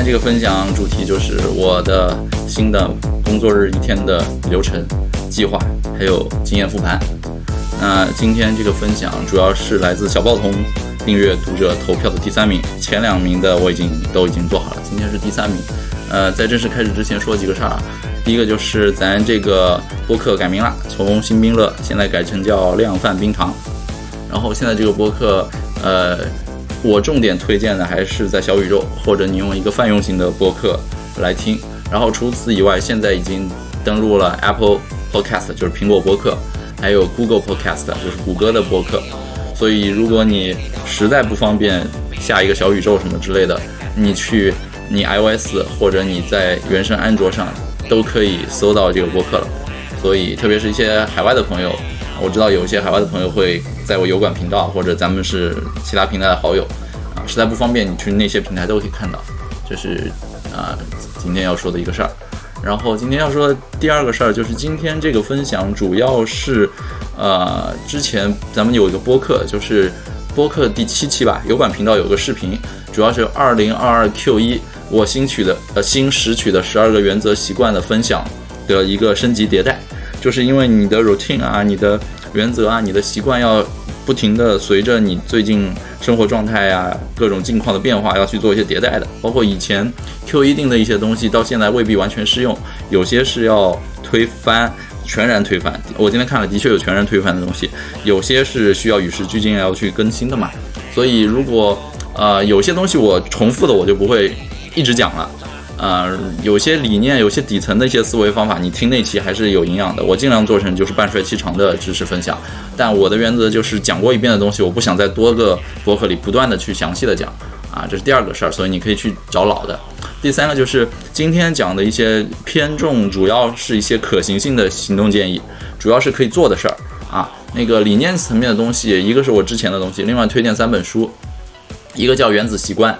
天这个分享主题就是我的新的工作日一天的流程计划，还有经验复盘。那今天这个分享主要是来自小报童订阅读者投票的第三名，前两名的我已经都已经做好了，今天是第三名。呃，在正式开始之前说几个事儿啊，第一个就是咱这个播客改名了，从新冰乐现在改成叫量贩冰糖。然后现在这个播客，呃。我重点推荐的还是在小宇宙，或者你用一个泛用型的播客来听。然后除此以外，现在已经登录了 Apple Podcast，就是苹果播客，还有 Google Podcast，就是谷歌的播客。所以如果你实在不方便下一个小宇宙什么之类的，你去你 iOS 或者你在原生安卓上都可以搜到这个播客了。所以特别是一些海外的朋友。我知道有一些海外的朋友会在我油管频道，或者咱们是其他平台的好友，啊，实在不方便，你去那些平台都可以看到。这是啊，今天要说的一个事儿。然后今天要说第二个事儿，就是今天这个分享主要是，呃，之前咱们有一个播客，就是播客第七期吧，油管频道有个视频，主要是二零二二 Q 一我新取的呃新拾取的十二个原则习惯的分享的一个升级迭代。就是因为你的 routine 啊，你的原则啊，你的习惯要不停的随着你最近生活状态呀、各种境况的变化，要去做一些迭代的。包括以前 Q 一定的一些东西，到现在未必完全适用，有些是要推翻、全然推翻。我今天看了，的确有全然推翻的东西，有些是需要与时俱进要去更新的嘛。所以如果呃有些东西我重复的，我就不会一直讲了。呃，有些理念，有些底层的一些思维方法，你听那期还是有营养的。我尽量做成就是半衰期长的知识分享，但我的原则就是讲过一遍的东西，我不想在多个博客里不断的去详细的讲啊，这是第二个事儿，所以你可以去找老的。第三个就是今天讲的一些偏重，主要是一些可行性的行动建议，主要是可以做的事儿啊。那个理念层面的东西，一个是我之前的东西，另外推荐三本书，一个叫《原子习惯》。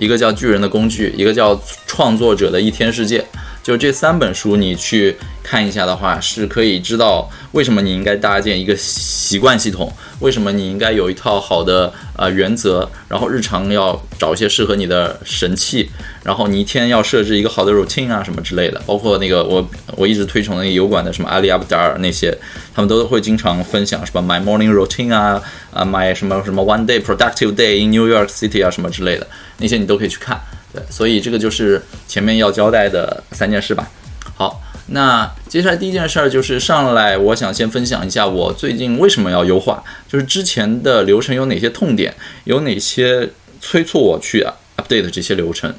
一个叫巨人的工具，一个叫创作者的一天世界，就这三本书，你去看一下的话，是可以知道为什么你应该搭建一个习惯系统，为什么你应该有一套好的呃原则，然后日常要找一些适合你的神器，然后你一天要设置一个好的 routine 啊什么之类的，包括那个我我一直推崇那个油管的什么阿里阿布达尔那些，他们都会经常分享什么 my morning routine 啊啊 my 什么什么 one day productive day in New York City 啊什么之类的。那些你都可以去看，对，所以这个就是前面要交代的三件事吧。好，那接下来第一件事儿就是上来，我想先分享一下我最近为什么要优化，就是之前的流程有哪些痛点，有哪些催促我去 update 这些流程。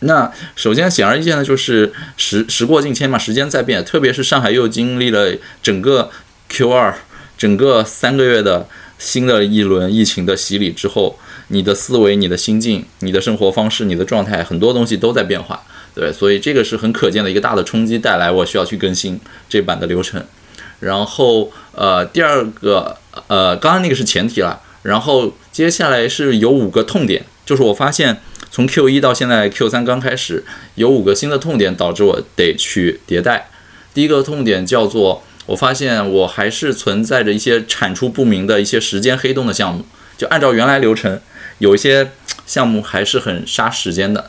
那首先显而易见的就是时时过境迁嘛，时间在变，特别是上海又经历了整个 Q 二，整个三个月的新的一轮疫情的洗礼之后。你的思维、你的心境、你的生活方式、你的状态，很多东西都在变化，对，所以这个是很可见的一个大的冲击带来，我需要去更新这版的流程。然后，呃，第二个，呃，刚刚那个是前提了，然后接下来是有五个痛点，就是我发现从 Q 一到现在 Q 三刚开始，有五个新的痛点导致我得去迭代。第一个痛点叫做，我发现我还是存在着一些产出不明的一些时间黑洞的项目，就按照原来流程。有一些项目还是很杀时间的，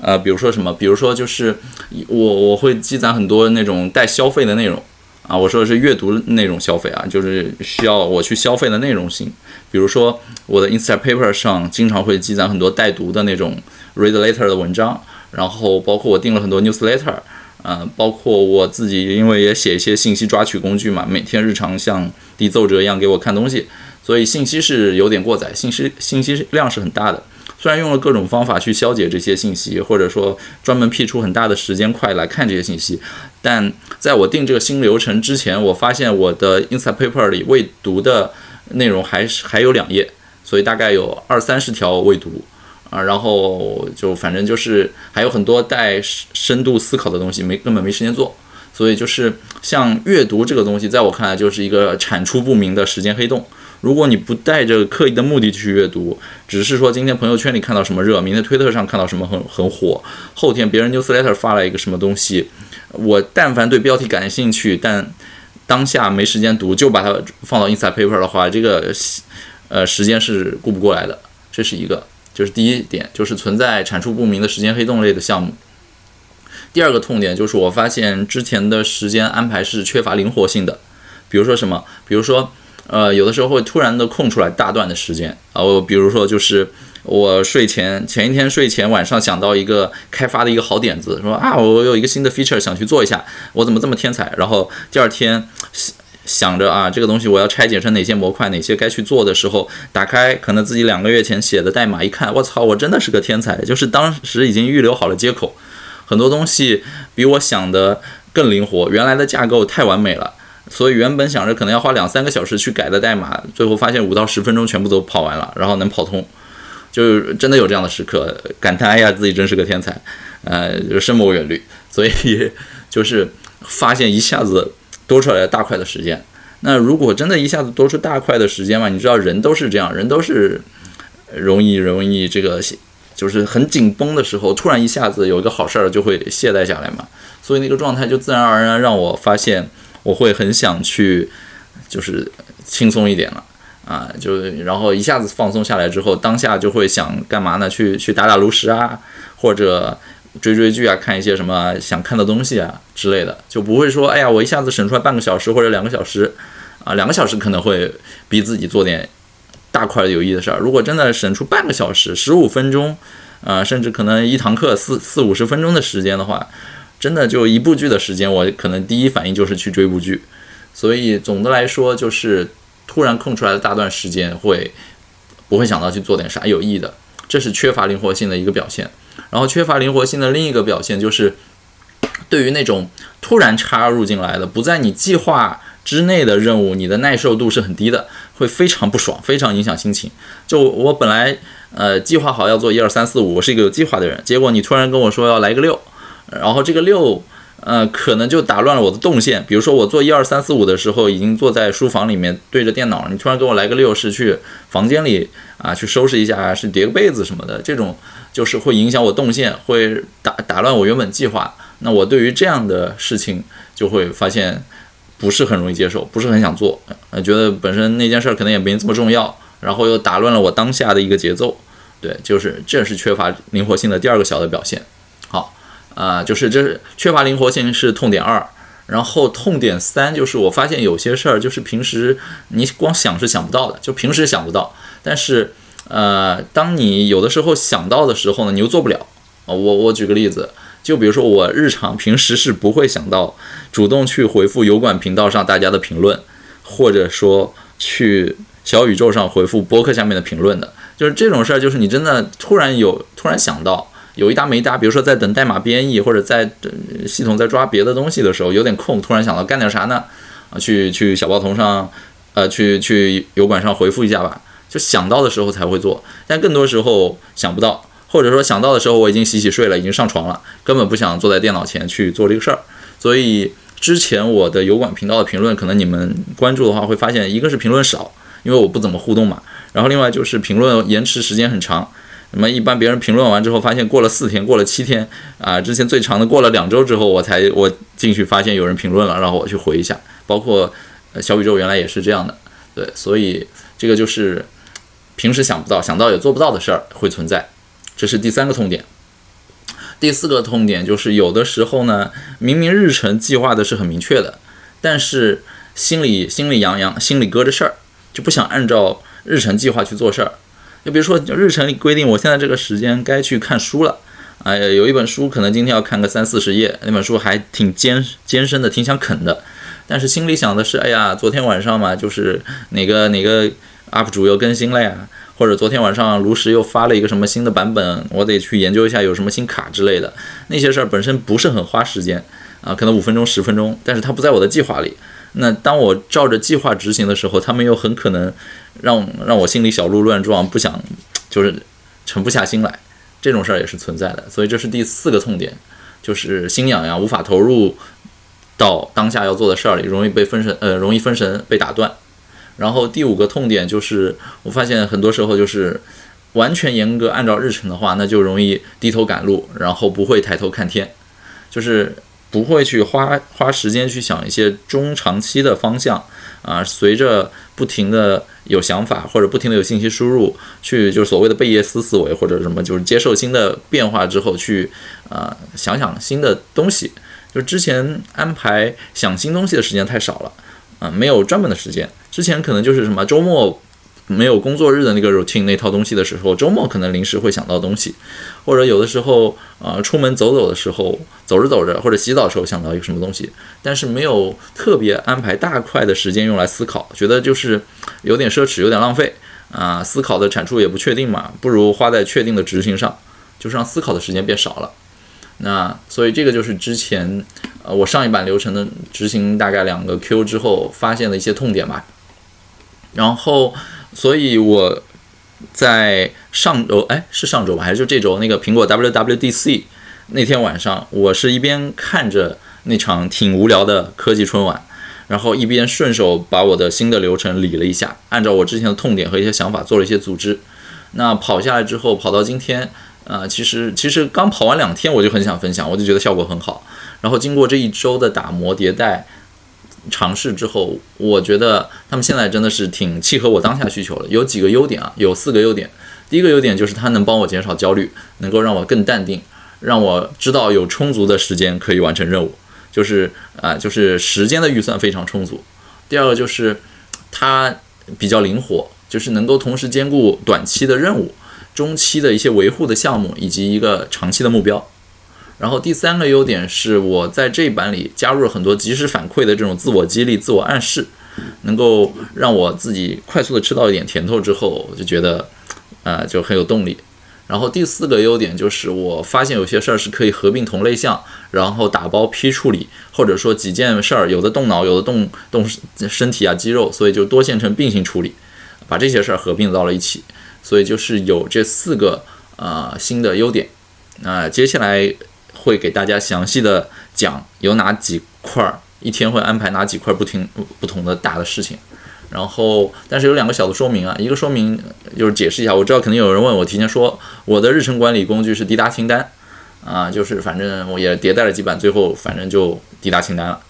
呃，比如说什么？比如说就是我我会积攒很多那种带消费的内容啊，我说的是阅读那种消费啊，就是需要我去消费的内容性。比如说我的 Instapaper 上经常会积攒很多带读的那种 read later 的文章，然后包括我订了很多 newsletter，嗯，包括我自己因为也写一些信息抓取工具嘛，每天日常像递奏折一样给我看东西。所以信息是有点过载，信息信息量是很大的。虽然用了各种方法去消解这些信息，或者说专门辟出很大的时间块来看这些信息，但在我定这个新流程之前，我发现我的 Instapaper 里未读的内容还是还有两页，所以大概有二三十条未读啊。然后就反正就是还有很多带深度思考的东西没根本没时间做。所以就是像阅读这个东西，在我看来就是一个产出不明的时间黑洞。如果你不带着刻意的目的去阅读，只是说今天朋友圈里看到什么热，明天推特上看到什么很很火，后天别人 newsletter 发了一个什么东西，我但凡对标题感兴趣，但当下没时间读，就把它放到 inside paper 的话，这个呃时间是顾不过来的，这是一个。就是第一点，就是存在产出不明的时间黑洞类的项目。第二个痛点就是我发现之前的时间安排是缺乏灵活性的，比如说什么，比如说，呃，有的时候会突然的空出来大段的时间，啊，我比如说就是我睡前前一天睡前晚上想到一个开发的一个好点子，说啊，我有一个新的 feature 想去做一下，我怎么这么天才？然后第二天想着啊，这个东西我要拆解成哪些模块，哪些该去做的时候，打开可能自己两个月前写的代码，一看，我操，我真的是个天才，就是当时已经预留好了接口。很多东西比我想的更灵活，原来的架构太完美了，所以原本想着可能要花两三个小时去改的代码，最后发现五到十分钟全部都跑完了，然后能跑通，就真的有这样的时刻，感叹哎呀自己真是个天才，呃，就深谋远虑，所以就是发现一下子多出来大块的时间。那如果真的一下子多出大块的时间嘛，你知道人都是这样，人都是容易容易这个。就是很紧绷的时候，突然一下子有一个好事儿，就会懈怠下来嘛。所以那个状态就自然而然让我发现，我会很想去，就是轻松一点了啊。就然后一下子放松下来之后，当下就会想干嘛呢？去去打打炉石啊，或者追追剧啊，看一些什么想看的东西啊之类的，就不会说，哎呀，我一下子省出来半个小时或者两个小时啊，两个小时可能会逼自己做点。大块有益的事儿，如果真的省出半个小时、十五分钟，啊，甚至可能一堂课四四五十分钟的时间的话，真的就一部剧的时间，我可能第一反应就是去追部剧。所以总的来说，就是突然空出来的大段时间，会不会想到去做点啥有益的？这是缺乏灵活性的一个表现。然后缺乏灵活性的另一个表现就是，对于那种突然插入进来的、不在你计划之内的任务，你的耐受度是很低的。会非常不爽，非常影响心情。就我本来呃计划好要做一二三四五，我是一个有计划的人，结果你突然跟我说要来个六，然后这个六呃可能就打乱了我的动线。比如说我做一二三四五的时候，已经坐在书房里面对着电脑，你突然给我来个六，是去房间里啊去收拾一下，是叠个被子什么的，这种就是会影响我动线，会打打乱我原本计划。那我对于这样的事情就会发现。不是很容易接受，不是很想做，呃，觉得本身那件事儿可能也没这么重要，然后又打乱了我当下的一个节奏，对，就是这是缺乏灵活性的第二个小的表现。好，啊，就是这是缺乏灵活性是痛点二，然后痛点三就是我发现有些事儿就是平时你光想是想不到的，就平时想不到，但是呃，当你有的时候想到的时候呢，你又做不了。我我举个例子。就比如说，我日常平时是不会想到主动去回复油管频道上大家的评论，或者说去小宇宙上回复播客下面的评论的。就是这种事儿，就是你真的突然有突然想到有一搭没一搭，比如说在等代码编译，或者在等系统在抓别的东西的时候，有点空，突然想到干点啥呢？啊，去去小报童上，呃，去去油管上回复一下吧。就想到的时候才会做，但更多时候想不到。或者说想到的时候，我已经洗洗睡了，已经上床了，根本不想坐在电脑前去做这个事儿。所以之前我的油管频道的评论，可能你们关注的话会发现，一个是评论少，因为我不怎么互动嘛。然后另外就是评论延迟时间很长。那么一般别人评论完之后，发现过了四天，过了七天啊，之前最长的过了两周之后，我才我进去发现有人评论了，然后我去回一下。包括小宇宙原来也是这样的，对，所以这个就是平时想不到、想到也做不到的事儿会存在。这是第三个痛点，第四个痛点就是有的时候呢，明明日程计划的是很明确的，但是心里心里痒痒，心里搁着事儿，就不想按照日程计划去做事儿。就比如说，日程里规定我现在这个时间该去看书了，哎呀，有一本书可能今天要看个三四十页，那本书还挺艰艰深的，挺想啃的，但是心里想的是，哎呀，昨天晚上嘛，就是哪个哪个 UP 主又更新了呀。或者昨天晚上炉石又发了一个什么新的版本，我得去研究一下有什么新卡之类的。那些事儿本身不是很花时间啊，可能五分钟十分钟，但是它不在我的计划里。那当我照着计划执行的时候，他们又很可能让让我心里小鹿乱撞，不想就是沉不下心来。这种事儿也是存在的，所以这是第四个痛点，就是心痒痒，无法投入到当下要做的事儿里，容易被分神，呃，容易分神被打断。然后第五个痛点就是，我发现很多时候就是完全严格按照日程的话，那就容易低头赶路，然后不会抬头看天，就是不会去花花时间去想一些中长期的方向，啊，随着不停的有想法或者不停的有信息输入，去就是所谓的贝叶斯思维或者什么，就是接受新的变化之后去啊想想新的东西。就之前安排想新东西的时间太少了，啊，没有专门的时间。之前可能就是什么周末。没有工作日的那个 routine 那套东西的时候，周末可能临时会想到东西，或者有的时候啊出门走走的时候，走着走着或者洗澡的时候想到一个什么东西，但是没有特别安排大块的时间用来思考，觉得就是有点奢侈，有点浪费啊，思考的产出也不确定嘛，不如花在确定的执行上，就是让思考的时间变少了。那所以这个就是之前呃我上一版流程的执行大概两个 Q 之后发现的一些痛点吧，然后。所以我在上周，哎，是上周吧，还是就这周？那个苹果 WWDC 那天晚上，我是一边看着那场挺无聊的科技春晚，然后一边顺手把我的新的流程理了一下，按照我之前的痛点和一些想法做了一些组织。那跑下来之后，跑到今天，呃，其实其实刚跑完两天，我就很想分享，我就觉得效果很好。然后经过这一周的打磨迭代。尝试之后，我觉得他们现在真的是挺契合我当下需求的。有几个优点啊，有四个优点。第一个优点就是它能帮我减少焦虑，能够让我更淡定，让我知道有充足的时间可以完成任务，就是啊，就是时间的预算非常充足。第二个就是它比较灵活，就是能够同时兼顾短期的任务、中期的一些维护的项目以及一个长期的目标。然后第三个优点是我在这一版里加入了很多及时反馈的这种自我激励、自我暗示，能够让我自己快速的吃到一点甜头之后，我就觉得，呃，就很有动力。然后第四个优点就是我发现有些事儿是可以合并同类项，然后打包批处理，或者说几件事儿有的动脑，有的动动身体啊肌肉，所以就多线程并行处理，把这些事儿合并到了一起，所以就是有这四个呃新的优点。那接下来。会给大家详细的讲有哪几块儿，一天会安排哪几块不停不同的大的事情，然后但是有两个小的说明啊，一个说明就是解释一下，我知道肯定有人问我，提前说我的日程管理工具是滴答清单啊，就是反正我也迭代了几版，最后反正就滴答清单了，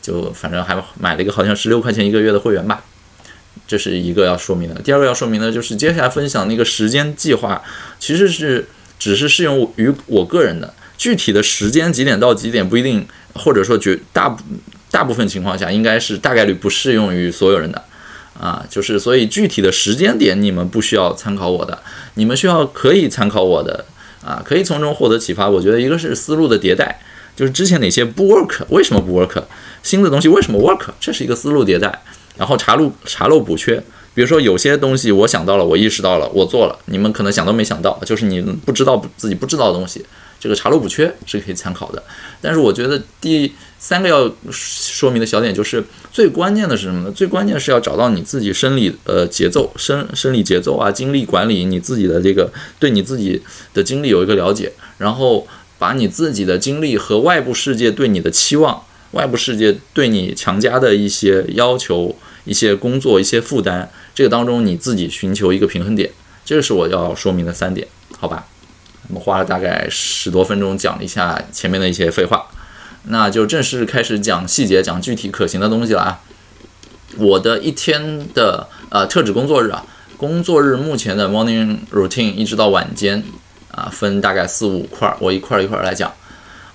就反正还买了一个好像十六块钱一个月的会员吧，这是一个要说明的。第二个要说明的就是接下来分享那个时间计划，其实是只是适用于我个人的。具体的时间几点到几点不一定，或者说绝大大部分情况下应该是大概率不适用于所有人的，啊，就是所以具体的时间点你们不需要参考我的，你们需要可以参考我的，啊，可以从中获得启发。我觉得一个是思路的迭代，就是之前哪些不 work，为什么不 work，新的东西为什么 work，这是一个思路迭代，然后查漏查漏补缺。比如说有些东西我想到了，我意识到了，我做了，你们可能想都没想到，就是你不知道自己不知道的东西。这个查漏补缺是可以参考的，但是我觉得第三个要说明的小点就是最关键的是什么呢？最关键是要找到你自己生理呃节奏、生生理节奏啊，精力管理你自己的这个对你自己的精力有一个了解，然后把你自己的精力和外部世界对你的期望、外部世界对你强加的一些要求、一些工作、一些负担，这个当中你自己寻求一个平衡点，这个是我要说明的三点，好吧？我们花了大概十多分钟讲了一下前面的一些废话，那就正式开始讲细节，讲具体可行的东西了啊。我的一天的呃特指工作日啊，工作日目前的 morning routine 一直到晚间啊，分大概四五块，我一块一块来讲。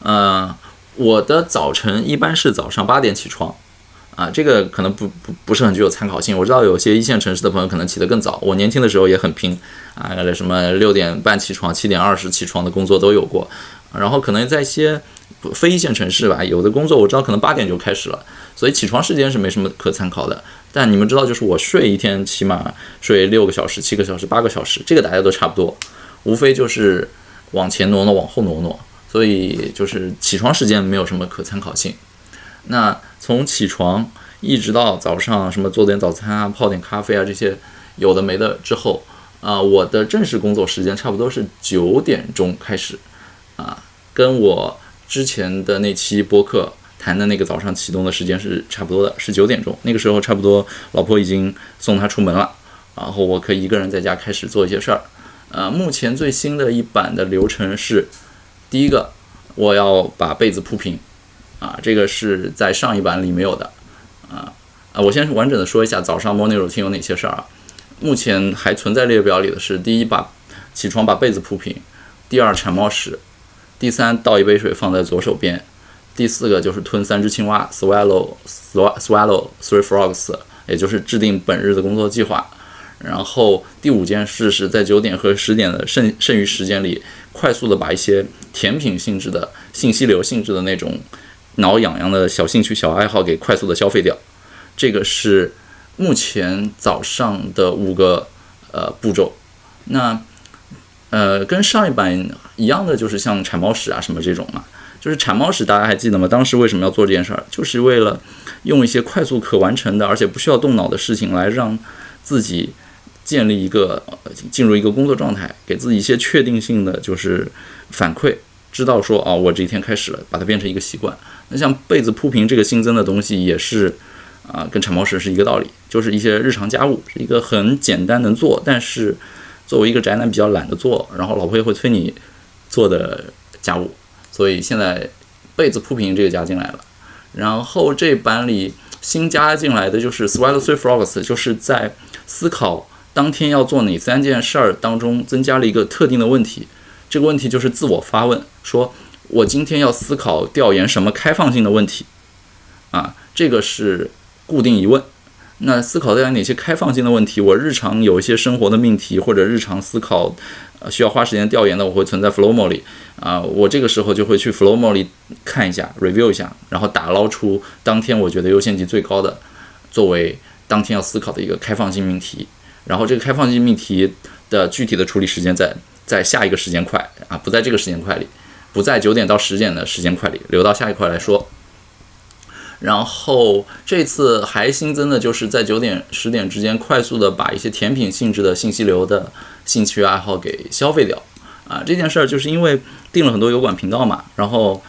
嗯，我的早晨一般是早上八点起床。啊，这个可能不不不是很具有参考性。我知道有些一线城市的朋友可能起得更早。我年轻的时候也很拼啊，什么六点半起床、七点二十起床的工作都有过。然后可能在一些非一线城市吧，有的工作我知道可能八点就开始了，所以起床时间是没什么可参考的。但你们知道，就是我睡一天起码睡六个小时、七个小时、八个小时，这个大家都差不多，无非就是往前挪挪、往后挪挪，所以就是起床时间没有什么可参考性。那从起床一直到早上，什么做点早餐啊，泡点咖啡啊，这些有的没的之后，啊，我的正式工作时间差不多是九点钟开始，啊，跟我之前的那期播客谈的那个早上启动的时间是差不多的，是九点钟。那个时候差不多老婆已经送他出门了，然后我可以一个人在家开始做一些事儿。呃，目前最新的一版的流程是，第一个我要把被子铺平。啊，这个是在上一版里没有的，啊啊，我先完整的说一下早上 morning routine 有哪些事儿啊。目前还存在列表里的是：第一，把起床把被子铺平；第二，铲猫屎；第三，倒一杯水放在左手边；第四个就是吞三只青蛙，swallow swallow three frogs，也就是制定本日的工作计划。然后第五件事是在九点和十点的剩剩余时间里，快速的把一些甜品性质的信息流性质的那种挠痒痒的小兴趣小爱好给快速的消费掉。这个是。目前早上的五个呃步骤，那呃跟上一版一样的，就是像铲猫屎啊什么这种嘛，就是铲猫屎，大家还记得吗？当时为什么要做这件事儿？就是为了用一些快速可完成的，而且不需要动脑的事情，来让自己建立一个进入一个工作状态，给自己一些确定性的就是反馈，知道说啊，我这一天开始了，把它变成一个习惯。那像被子铺平这个新增的东西，也是。啊，跟铲猫屎是一个道理，就是一些日常家务，一个很简单能做，但是作为一个宅男比较懒得做，然后老婆也会催你做的家务，所以现在被子铺平这个加进来了。然后这版里新加进来的就是 Swallow Three Frogs，就是在思考当天要做哪三件事儿当中增加了一个特定的问题，这个问题就是自我发问，说我今天要思考调研什么开放性的问题啊，这个是。固定疑问，那思考调研哪些开放性的问题？我日常有一些生活的命题或者日常思考，需要花时间调研的，我会存在 Flowmo 里啊。我这个时候就会去 Flowmo 里看一下，review 一下，然后打捞出当天我觉得优先级最高的，作为当天要思考的一个开放性命题。然后这个开放性命题的具体的处理时间在在下一个时间块啊，不在这个时间块里，不在九点到十点的时间块里，留到下一块来说。然后这次还新增的就是在九点十点之间，快速的把一些甜品性质的信息流的兴趣爱好给消费掉。啊，这件事儿就是因为订了很多油管频道嘛，然后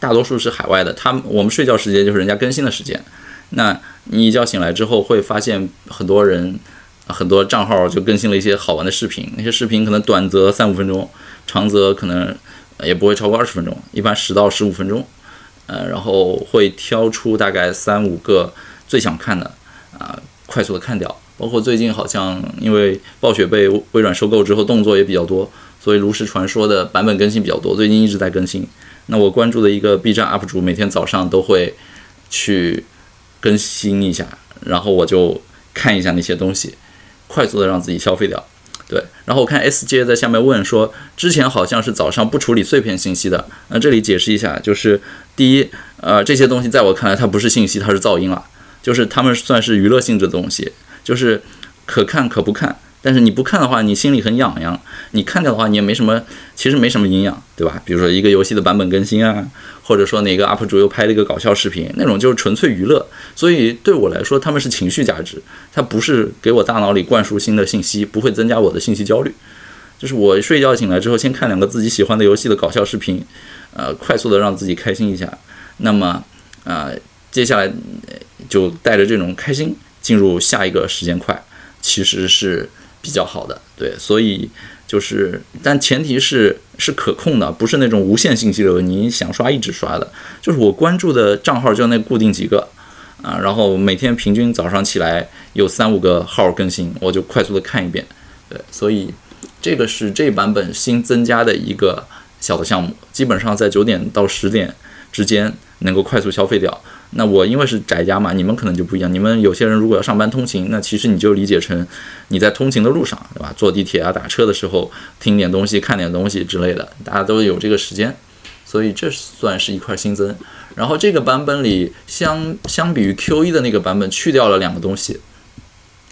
大多数是海外的，他们我们睡觉时间就是人家更新的时间。那你一觉醒来之后，会发现很多人很多账号就更新了一些好玩的视频，那些视频可能短则三五分钟，长则可能也不会超过二十分钟，一般十到十五分钟。呃，然后会挑出大概三五个最想看的，啊，快速的看掉。包括最近好像因为暴雪被微软收购之后，动作也比较多，所以炉石传说的版本更新比较多，最近一直在更新。那我关注的一个 B 站 UP 主，每天早上都会去更新一下，然后我就看一下那些东西，快速的让自己消费掉。对，然后我看 S J 在下面问说，之前好像是早上不处理碎片信息的，那这里解释一下，就是第一，呃，这些东西在我看来它不是信息，它是噪音了，就是它们算是娱乐性质的东西，就是可看可不看。但是你不看的话，你心里很痒痒；你看掉的话，你也没什么，其实没什么营养，对吧？比如说一个游戏的版本更新啊，或者说哪个 UP 主又拍了一个搞笑视频，那种就是纯粹娱乐。所以对我来说，他们是情绪价值，它不是给我大脑里灌输新的信息，不会增加我的信息焦虑。就是我睡觉醒来之后，先看两个自己喜欢的游戏的搞笑视频，呃，快速的让自己开心一下。那么，呃，接下来就带着这种开心进入下一个时间块，其实是。比较好的，对，所以就是，但前提是是可控的，不是那种无限信息流，你想刷一直刷的。就是我关注的账号就那固定几个啊，然后每天平均早上起来有三五个号更新，我就快速的看一遍。对，所以这个是这版本新增加的一个小的项目，基本上在九点到十点之间能够快速消费掉。那我因为是宅家嘛，你们可能就不一样。你们有些人如果要上班通勤，那其实你就理解成你在通勤的路上，对吧？坐地铁啊、打车的时候听点东西、看点东西之类的，大家都有这个时间，所以这算是一块新增。然后这个版本里相相比于 Q 一的那个版本，去掉了两个东西，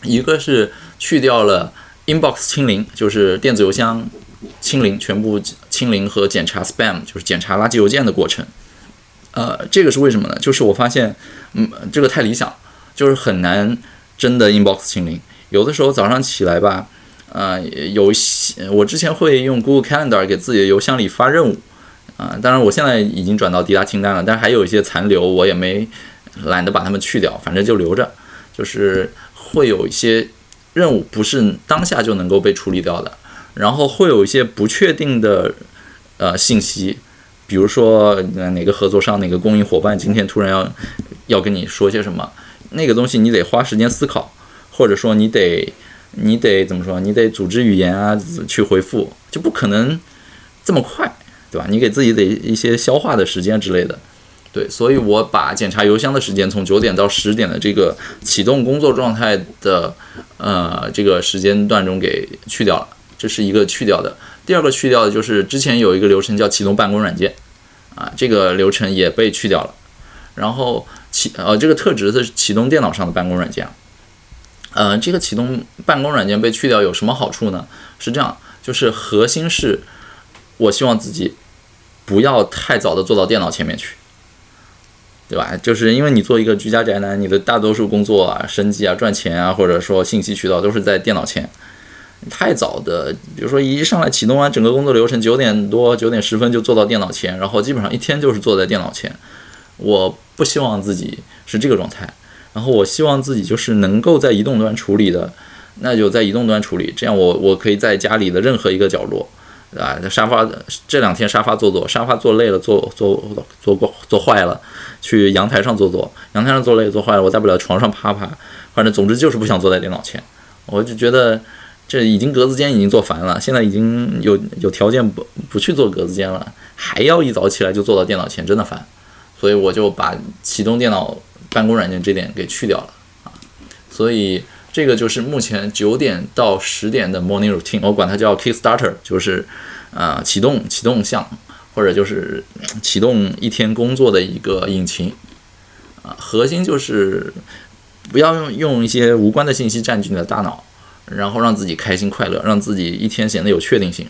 一个是去掉了 Inbox 清零，就是电子邮箱清零，全部清零和检查 Spam，就是检查垃圾邮件的过程。呃，这个是为什么呢？就是我发现，嗯，这个太理想，就是很难真的 inbox 清零。有的时候早上起来吧，呃，有些我之前会用 Google Calendar 给自己的邮箱里发任务，啊，当然我现在已经转到滴答清单了，但是还有一些残留，我也没懒得把它们去掉，反正就留着。就是会有一些任务不是当下就能够被处理掉的，然后会有一些不确定的呃信息。比如说，哪个合作商、哪个供应伙伴今天突然要要跟你说些什么，那个东西你得花时间思考，或者说你得你得怎么说？你得组织语言啊去回复，就不可能这么快，对吧？你给自己得一些消化的时间之类的。对，所以我把检查邮箱的时间从九点到十点的这个启动工作状态的呃这个时间段中给去掉了，这是一个去掉的。第二个去掉的就是之前有一个流程叫启动办公软件，啊，这个流程也被去掉了。然后启呃这个特质是启动电脑上的办公软件，呃，这个启动办公软件被去掉有什么好处呢？是这样，就是核心是，我希望自己不要太早的坐到电脑前面去。对吧？就是因为你做一个居家宅男，你的大多数工作啊、生计啊、赚钱啊，或者说信息渠道都是在电脑前。太早的，比如说一上来启动完整个工作流程，九点多、九点十分就坐到电脑前，然后基本上一天就是坐在电脑前。我不希望自己是这个状态，然后我希望自己就是能够在移动端处理的，那就在移动端处理，这样我我可以在家里的任何一个角落。啊，沙发这两天沙发坐坐，沙发坐累了，坐坐坐坐坐坏了，去阳台上坐坐，阳台上坐累坐坏了，我大不了床上趴趴，反正总之就是不想坐在电脑前。我就觉得 这已经格子间已经坐烦了，现在已经有有条件不不去做格子间了，还要一早起来就坐到电脑前，真的烦。所以我就把启动电脑办公软件这点给去掉了啊。所以这个就是目前九点到十点的 morning routine，我管它叫 Kickstarter，就是。啊，启动启动项，或者就是启动一天工作的一个引擎，啊，核心就是不要用用一些无关的信息占据你的大脑，然后让自己开心快乐，让自己一天显得有确定性。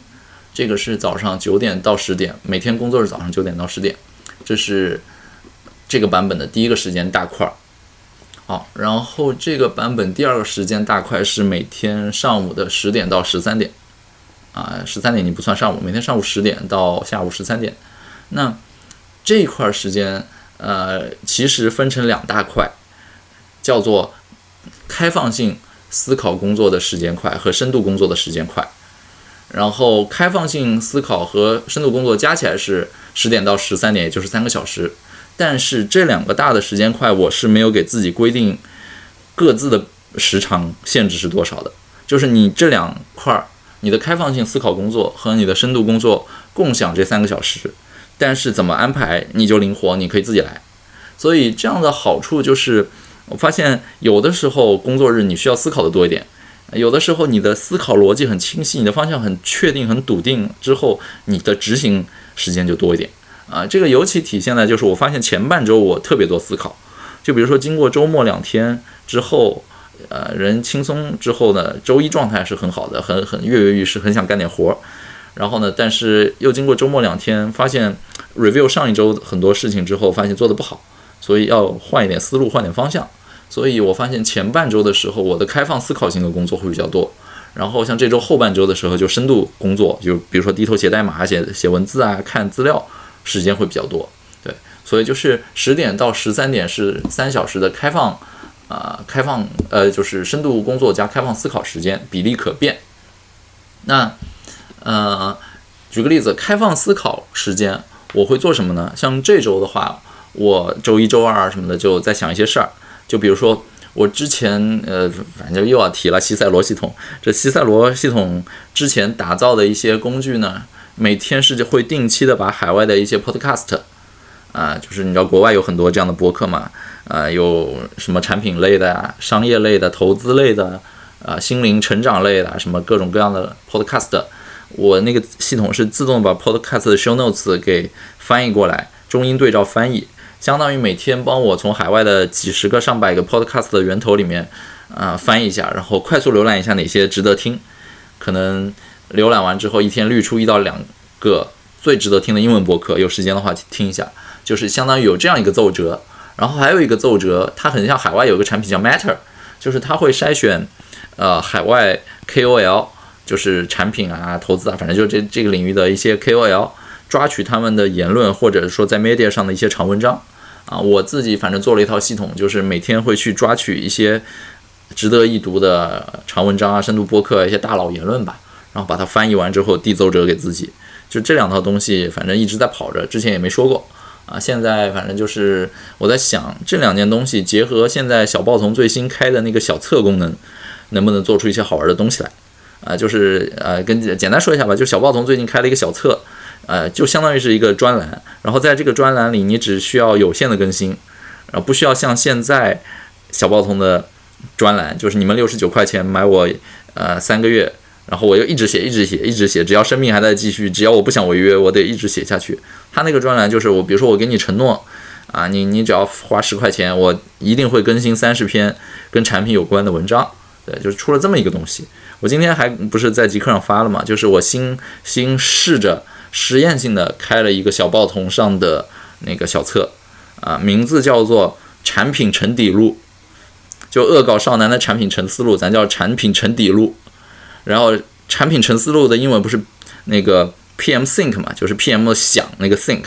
这个是早上九点到十点，每天工作日早上九点到十点，这是这个版本的第一个时间大块儿。好，然后这个版本第二个时间大块是每天上午的十点到十三点。啊，十三点你不算上午，每天上午十点到下午十三点，那这一块时间，呃，其实分成两大块，叫做开放性思考工作的时间块和深度工作的时间块。然后开放性思考和深度工作加起来是十点到十三点，也就是三个小时。但是这两个大的时间块，我是没有给自己规定各自的时长限制是多少的，就是你这两块儿。你的开放性思考工作和你的深度工作共享这三个小时，但是怎么安排你就灵活，你可以自己来。所以这样的好处就是，我发现有的时候工作日你需要思考的多一点，有的时候你的思考逻辑很清晰，你的方向很确定、很笃定之后，你的执行时间就多一点啊。这个尤其体现在就是我发现前半周我特别多思考，就比如说经过周末两天之后。呃，人轻松之后呢，周一状态是很好的，很很跃跃欲试，很想干点活儿。然后呢，但是又经过周末两天，发现 review 上一周很多事情之后，发现做的不好，所以要换一点思路，换点方向。所以我发现前半周的时候，我的开放思考型的工作会比较多。然后像这周后半周的时候，就深度工作，就比如说低头写代码、写写文字啊、看资料，时间会比较多。对，所以就是十点到十三点是三小时的开放。啊，开放呃，就是深度工作加开放思考时间比例可变。那呃，举个例子，开放思考时间我会做什么呢？像这周的话，我周一周二什么的就在想一些事儿。就比如说我之前呃，反正又要提了西塞罗系统。这西塞罗系统之前打造的一些工具呢，每天是会定期的把海外的一些 podcast 啊，就是你知道国外有很多这样的播客嘛。啊，有什么产品类的呀、商业类的、投资类的，啊，心灵成长类的，什么各种各样的 podcast，我那个系统是自动把 podcast 的 show notes 给翻译过来，中英对照翻译，相当于每天帮我从海外的几十个、上百个 podcast 的源头里面，啊，翻译一下，然后快速浏览一下哪些值得听，可能浏览完之后，一天滤出一到两个最值得听的英文博客，有时间的话听一下，就是相当于有这样一个奏折。然后还有一个奏折，它很像海外有个产品叫 Matter，就是它会筛选，呃，海外 KOL，就是产品啊、投资啊，反正就这这个领域的一些 KOL，抓取他们的言论，或者说在 media 上的一些长文章，啊，我自己反正做了一套系统，就是每天会去抓取一些值得一读的长文章啊、深度播客一些大佬言论吧，然后把它翻译完之后递奏折给自己，就这两套东西，反正一直在跑着，之前也没说过。啊，现在反正就是我在想这两件东西结合现在小报童最新开的那个小册功能，能不能做出一些好玩的东西来？啊，就是呃，跟简单说一下吧，就小报童最近开了一个小册，呃，就相当于是一个专栏，然后在这个专栏里，你只需要有限的更新，然后不需要像现在小报童的专栏，就是你们六十九块钱买我呃三个月。然后我又一直写，一直写，一直写，只要生命还在继续，只要我不想违约，我得一直写下去。他那个专栏就是我，比如说我给你承诺，啊，你你只要花十块钱，我一定会更新三十篇跟产品有关的文章。对，就是出了这么一个东西。我今天还不是在极客上发了嘛？就是我新新试着实验性的开了一个小报童上的那个小册，啊，名字叫做《产品沉底录》，就恶搞少男的产品沉思路，咱叫产品沉底录。然后产品沉思路的英文不是那个 PM think 嘛，就是 PM 想那个 think，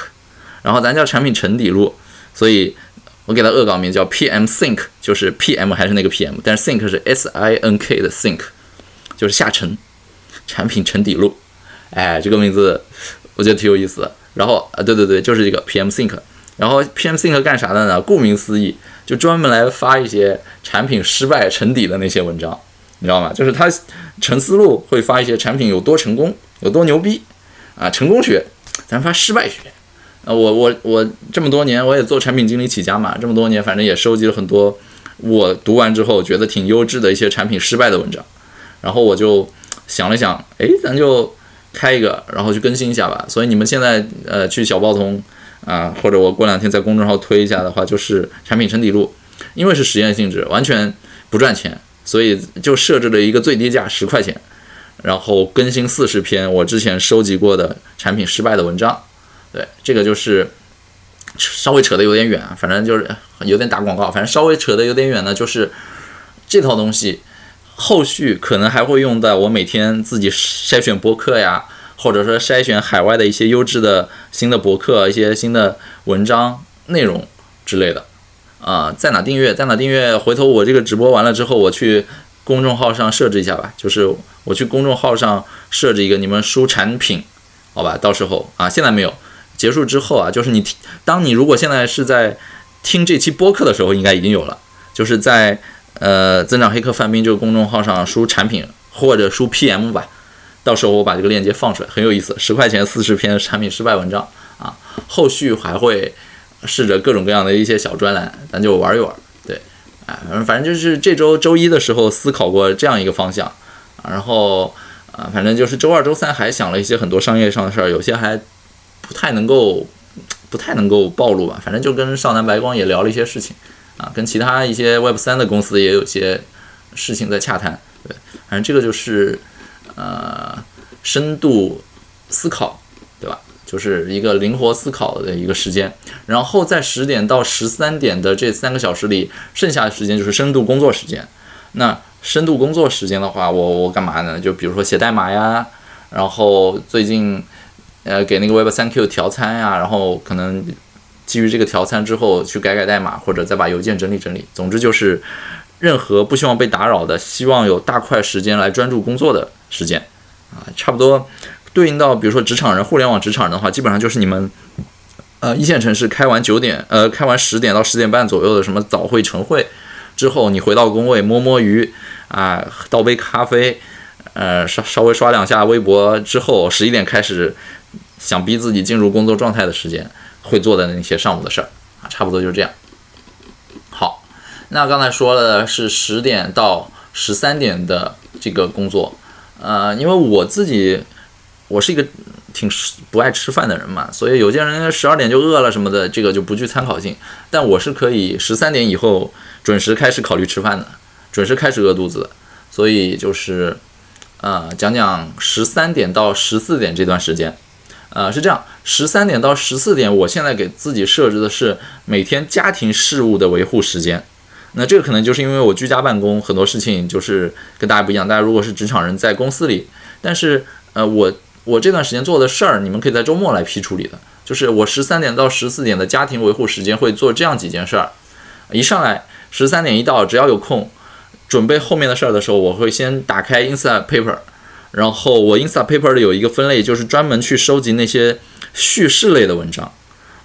然后咱叫产品沉底录，所以我给它恶搞名叫 PM think，就是 PM 还是那个 PM，但是 think 是 S I N K 的 think，就是下沉，产品沉底录，哎，这个名字我觉得挺有意思的。然后啊，对对对，就是这个 PM think，然后 PM think 干啥的呢？顾名思义，就专门来发一些产品失败沉底的那些文章。你知道吗？就是他陈思路会发一些产品有多成功，有多牛逼啊，成功学，咱发失败学。呃，我我我这么多年我也做产品经理起家嘛，这么多年反正也收集了很多我读完之后觉得挺优质的一些产品失败的文章。然后我就想了想，哎，咱就开一个，然后去更新一下吧。所以你们现在呃去小报童啊，或者我过两天在公众号推一下的话，就是产品沉底录，因为是实验性质，完全不赚钱。所以就设置了一个最低价十块钱，然后更新四十篇我之前收集过的产品失败的文章。对，这个就是稍微扯得有点远，反正就是有点打广告。反正稍微扯得有点远呢，就是这套东西后续可能还会用到我每天自己筛选博客呀，或者说筛选海外的一些优质的新的博客、一些新的文章内容之类的。啊，在哪订阅？在哪订阅？回头我这个直播完了之后，我去公众号上设置一下吧。就是我去公众号上设置一个，你们输产品，好吧？到时候啊，现在没有，结束之后啊，就是你听，当你如果现在是在听这期播客的时候，应该已经有了。就是在呃增长黑客范冰这个公众号上输产品或者输 PM 吧，到时候我把这个链接放出来，很有意思，十块钱四十篇产品失败文章啊，后续还会。试着各种各样的一些小专栏，咱就玩一玩，对，啊，反正就是这周周一的时候思考过这样一个方向，然后啊，反正就是周二、周三还想了一些很多商业上的事儿，有些还不太能够，不太能够暴露吧。反正就跟少南白光也聊了一些事情，啊，跟其他一些 Web 三的公司也有些事情在洽谈，对，反正这个就是呃深度思考，对吧？就是一个灵活思考的一个时间，然后在十点到十三点的这三个小时里，剩下的时间就是深度工作时间。那深度工作时间的话，我我干嘛呢？就比如说写代码呀，然后最近呃给那个 Web 三 Q 调参呀，然后可能基于这个调参之后去改改代码，或者再把邮件整理整理。总之就是任何不希望被打扰的，希望有大块时间来专注工作的时间啊，差不多。对应到比如说职场人、互联网职场人的话，基本上就是你们，呃，一线城市开完九点，呃，开完十点到十点半左右的什么早会、晨会之后，你回到工位摸摸鱼啊，倒杯咖啡，呃，稍稍微刷两下微博之后，十一点开始想逼自己进入工作状态的时间，会做的那些上午的事儿啊，差不多就是这样。好，那刚才说了是十点到十三点的这个工作，呃，因为我自己。我是一个挺不爱吃饭的人嘛，所以有些人十二点就饿了什么的，这个就不具参考性。但我是可以十三点以后准时开始考虑吃饭的，准时开始饿肚子的。所以就是，呃，讲讲十三点到十四点这段时间，呃，是这样，十三点到十四点，我现在给自己设置的是每天家庭事务的维护时间。那这个可能就是因为我居家办公，很多事情就是跟大家不一样。大家如果是职场人，在公司里，但是呃，我。我这段时间做的事儿，你们可以在周末来批处理的。就是我十三点到十四点的家庭维护时间会做这样几件事儿。一上来十三点一到，只要有空，准备后面的事儿的时候，我会先打开 Insta Paper，然后我 Insta Paper 里有一个分类，就是专门去收集那些叙事类的文章。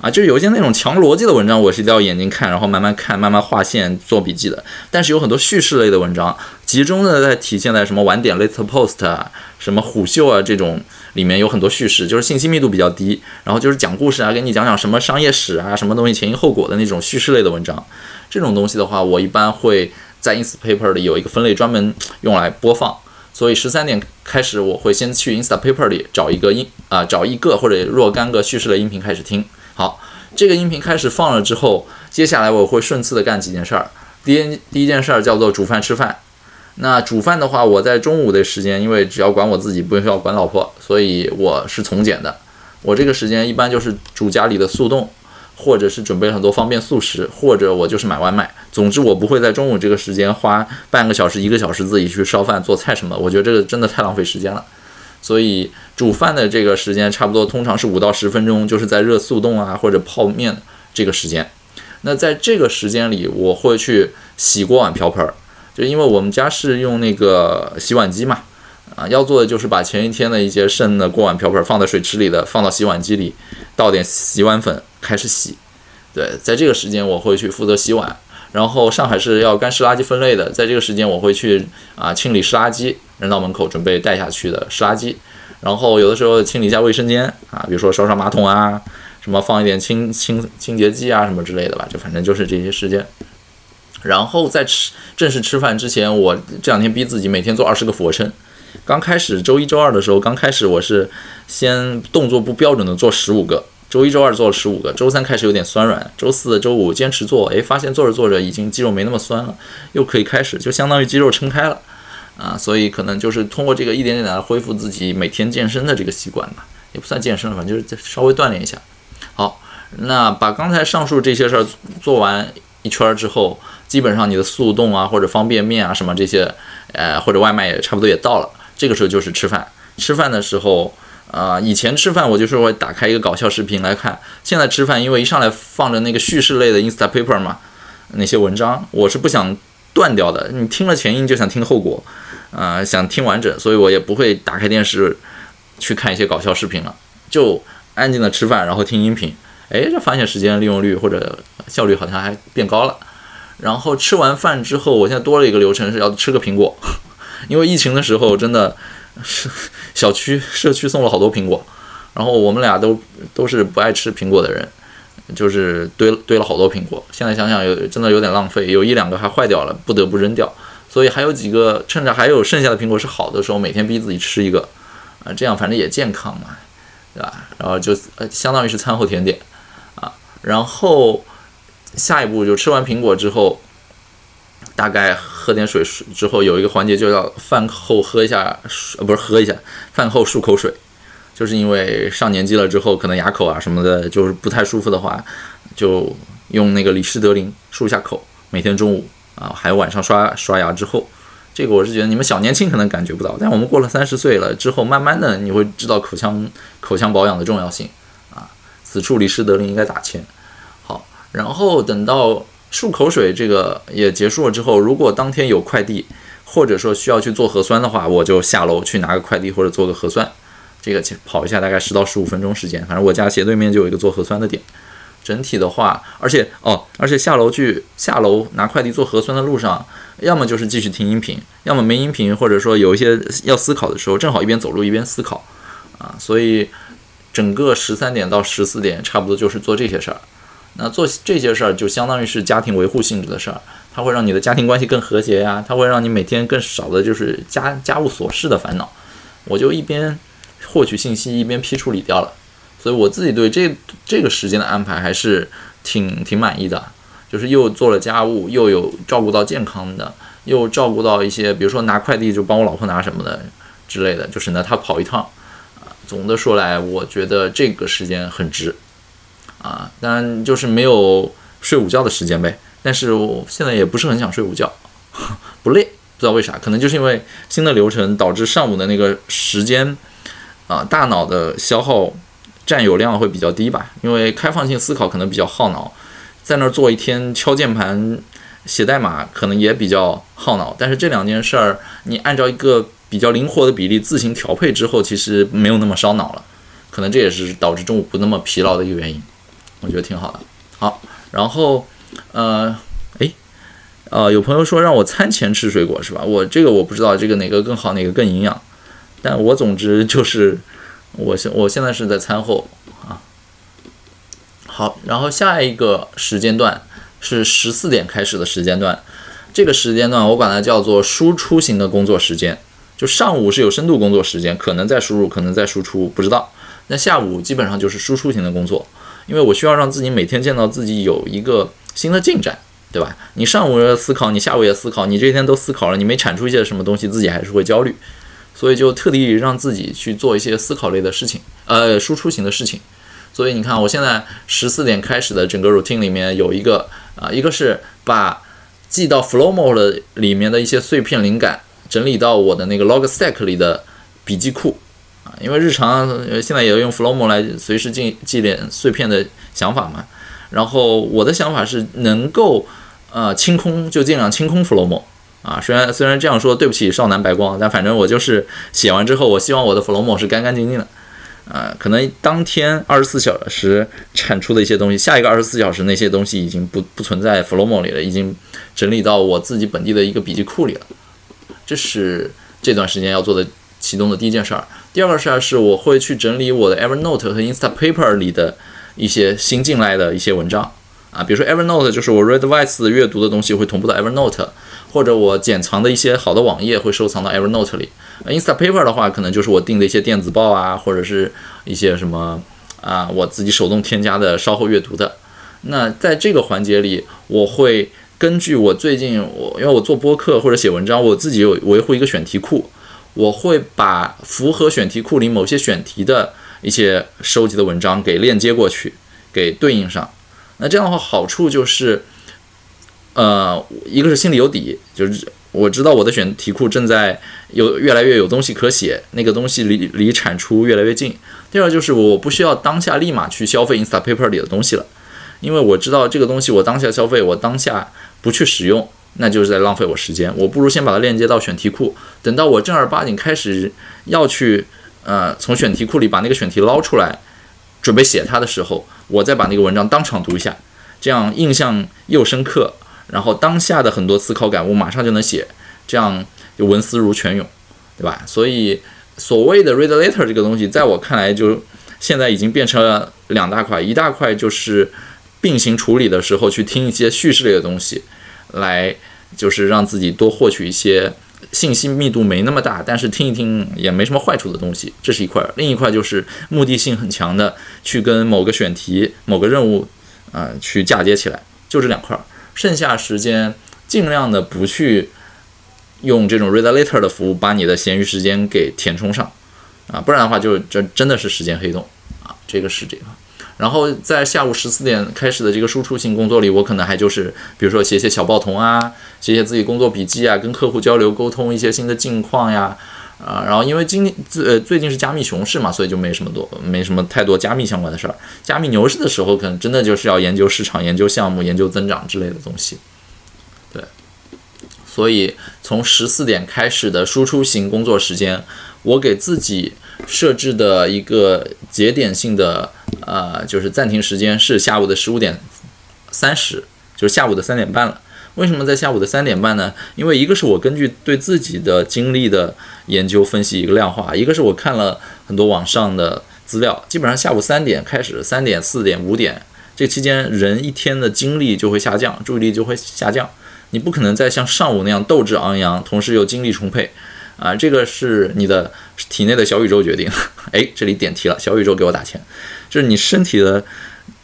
啊，就有一些那种强逻辑的文章，我是一定要眼睛看，然后慢慢看，慢慢划线做笔记的。但是有很多叙事类的文章，集中的在体现在什么晚点 late post 啊，什么虎嗅啊这种里面有很多叙事，就是信息密度比较低，然后就是讲故事啊，给你讲讲什么商业史啊，什么东西前因后果的那种叙事类的文章。这种东西的话，我一般会在 ins paper 里有一个分类专门用来播放。所以十三点开始，我会先去 Instapaper 里找一个音啊，找一个或者若干个叙事的音频开始听。好，这个音频开始放了之后，接下来我会顺次的干几件事儿。第一，第一件事儿叫做煮饭吃饭。那煮饭的话，我在中午的时间，因为只要管我自己，不需要管老婆，所以我是从简的。我这个时间一般就是煮家里的速冻，或者是准备很多方便速食，或者我就是买外卖。总之，我不会在中午这个时间花半个小时、一个小时自己去烧饭做菜什么。我觉得这个真的太浪费时间了。所以煮饭的这个时间差不多通常是五到十分钟，就是在热速冻啊或者泡面这个时间。那在这个时间里，我会去洗锅碗瓢盆，就因为我们家是用那个洗碗机嘛，啊，要做的就是把前一天的一些剩的锅碗瓢盆放在水池里的，放到洗碗机里，倒点洗碗粉开始洗。对，在这个时间我会去负责洗碗。然后上海是要干湿垃圾分类的，在这个时间我会去啊清理湿垃圾，扔到门口准备带下去的湿垃圾。然后有的时候清理一下卫生间啊，比如说刷刷马桶啊，什么放一点清清清洁剂啊什么之类的吧，就反正就是这些时间。然后在吃正式吃饭之前，我这两天逼自己每天做二十个俯卧撑。刚开始周一周二的时候，刚开始我是先动作不标准的做十五个。周一、周二做了十五个，周三开始有点酸软，周四周五坚持做，哎，发现做着做着已经肌肉没那么酸了，又可以开始，就相当于肌肉撑开了，啊，所以可能就是通过这个一点点来恢复自己每天健身的这个习惯吧，也不算健身了，反正就是稍微锻炼一下。好，那把刚才上述这些事儿做完一圈之后，基本上你的速冻啊或者方便面啊什么这些，呃或者外卖也差不多也到了，这个时候就是吃饭，吃饭的时候。啊，以前吃饭我就是会打开一个搞笑视频来看。现在吃饭，因为一上来放着那个叙事类的 Insta Paper 嘛，那些文章，我是不想断掉的。你听了前因就想听后果，啊，想听完整，所以我也不会打开电视去看一些搞笑视频了，就安静的吃饭，然后听音频。哎，这发现时间利用率或者效率好像还变高了。然后吃完饭之后，我现在多了一个流程是要吃个苹果，因为疫情的时候真的。是 小区社区送了好多苹果，然后我们俩都都是不爱吃苹果的人，就是堆堆了好多苹果。现在想想有真的有点浪费，有一两个还坏掉了，不得不扔掉。所以还有几个趁着还有剩下的苹果是好的时候，每天逼自己吃一个，啊，这样反正也健康嘛，对吧？然后就呃相当于是餐后甜点啊，然后下一步就吃完苹果之后。大概喝点水之后，有一个环节就要饭后喝一下，呃，不是喝一下，饭后漱口水，就是因为上年纪了之后，可能牙口啊什么的，就是不太舒服的话，就用那个李施德林漱一下口。每天中午啊，还有晚上刷刷牙之后，这个我是觉得你们小年轻可能感觉不到，但我们过了三十岁了之后，慢慢的你会知道口腔口腔保养的重要性啊。此处李施德林应该打钱。好，然后等到。漱口水这个也结束了之后，如果当天有快递，或者说需要去做核酸的话，我就下楼去拿个快递或者做个核酸。这个去跑一下大概十到十五分钟时间，反正我家斜对面就有一个做核酸的点。整体的话，而且哦，而且下楼去下楼拿快递做核酸的路上，要么就是继续听音频，要么没音频，或者说有一些要思考的时候，正好一边走路一边思考啊。所以整个十三点到十四点差不多就是做这些事儿。那做这些事儿就相当于是家庭维护性质的事儿，它会让你的家庭关系更和谐呀，它会让你每天更少的就是家家务琐事的烦恼。我就一边获取信息，一边批处理掉了，所以我自己对这这个时间的安排还是挺挺满意的，就是又做了家务，又有照顾到健康的，又照顾到一些，比如说拿快递就帮我老婆拿什么的之类的，就省得她跑一趟。啊，总的说来，我觉得这个时间很值。啊，当然就是没有睡午觉的时间呗。但是我现在也不是很想睡午觉，不累，不知道为啥，可能就是因为新的流程导致上午的那个时间，啊，大脑的消耗占有量会比较低吧。因为开放性思考可能比较耗脑，在那儿做一天敲键盘、写代码可能也比较耗脑。但是这两件事儿，你按照一个比较灵活的比例自行调配之后，其实没有那么烧脑了。可能这也是导致中午不那么疲劳的一个原因。我觉得挺好的。好，然后呃，诶，呃，有朋友说让我餐前吃水果是吧？我这个我不知道这个哪个更好，哪个更营养，但我总之就是我现我现在是在餐后啊。好，然后下一个时间段是十四点开始的时间段，这个时间段我管它叫做输出型的工作时间。就上午是有深度工作时间，可能在输入，可能在输出，不知道。那下午基本上就是输出型的工作，因为我需要让自己每天见到自己有一个新的进展，对吧？你上午要思考，你下午也思考，你这一天都思考了，你没产出一些什么东西，自己还是会焦虑。所以就特地让自己去做一些思考类的事情，呃，输出型的事情。所以你看，我现在十四点开始的整个 routine 里面有一个啊，一个是把记到 flow mode 里面的一些碎片灵感。整理到我的那个 Logstack 里的笔记库，因为日常现在也要用 Flomo 来随时记记点碎片的想法嘛。然后我的想法是能够呃清空就尽量清空 Flomo 啊，虽然虽然这样说对不起少男白光，但反正我就是写完之后，我希望我的 Flomo 是干干净净的啊。可能当天二十四小时产出的一些东西，下一个二十四小时那些东西已经不不存在 Flomo 里了，已经整理到我自己本地的一个笔记库里了。这是这段时间要做的启动的第一件事儿。第二个事儿是，我会去整理我的 Evernote 和 Instapaper 里的一些新进来的一些文章啊，比如说 Evernote 就是我 Readwise 阅读的东西会同步到 Evernote，或者我剪藏的一些好的网页会收藏到 Evernote 里。Instapaper 的话，可能就是我订的一些电子报啊，或者是一些什么啊，我自己手动添加的稍后阅读的。那在这个环节里，我会。根据我最近我因为我做播客或者写文章，我自己有维护一个选题库，我会把符合选题库里某些选题的一些收集的文章给链接过去，给对应上。那这样的话好处就是，呃，一个是心里有底，就是我知道我的选题库正在有越来越有东西可写，那个东西离离产出越来越近。第二就是我不需要当下立马去消费 Instapaper 里的东西了，因为我知道这个东西我当下消费，我当下。不去使用，那就是在浪费我时间。我不如先把它链接到选题库，等到我正儿八经开始要去，呃，从选题库里把那个选题捞出来，准备写它的时候，我再把那个文章当场读一下，这样印象又深刻，然后当下的很多思考感悟马上就能写，这样就文思如泉涌，对吧？所以所谓的 read later 这个东西，在我看来，就现在已经变成了两大块，一大块就是。并行处理的时候，去听一些叙事类的东西，来就是让自己多获取一些信息密度没那么大，但是听一听也没什么坏处的东西，这是一块。另一块就是目的性很强的，去跟某个选题、某个任务，啊，去嫁接起来，就这两块。剩下时间尽量的不去用这种 read later 的服务把你的闲余时间给填充上，啊，不然的话就这真的是时间黑洞啊，这个是这个。然后在下午十四点开始的这个输出型工作里，我可能还就是，比如说写写小报童啊，写写自己工作笔记啊，跟客户交流沟通一些新的近况呀，啊，然后因为今呃最近是加密熊市嘛，所以就没什么多，没什么太多加密相关的事儿。加密牛市的时候，可能真的就是要研究市场、研究项目、研究增长之类的东西。对，所以从十四点开始的输出型工作时间，我给自己设置的一个节点性的。呃，就是暂停时间是下午的十五点三十，就是下午的三点半了。为什么在下午的三点半呢？因为一个是我根据对自己的经历的研究分析一个量化，一个是我看了很多网上的资料。基本上下午三点开始，三点、四点、五点这期间，人一天的精力就会下降，注意力就会下降。你不可能再像上午那样斗志昂扬，同时又精力充沛。啊，这个是你的体内的小宇宙决定。哎，这里点题了，小宇宙给我打钱。就是你身体的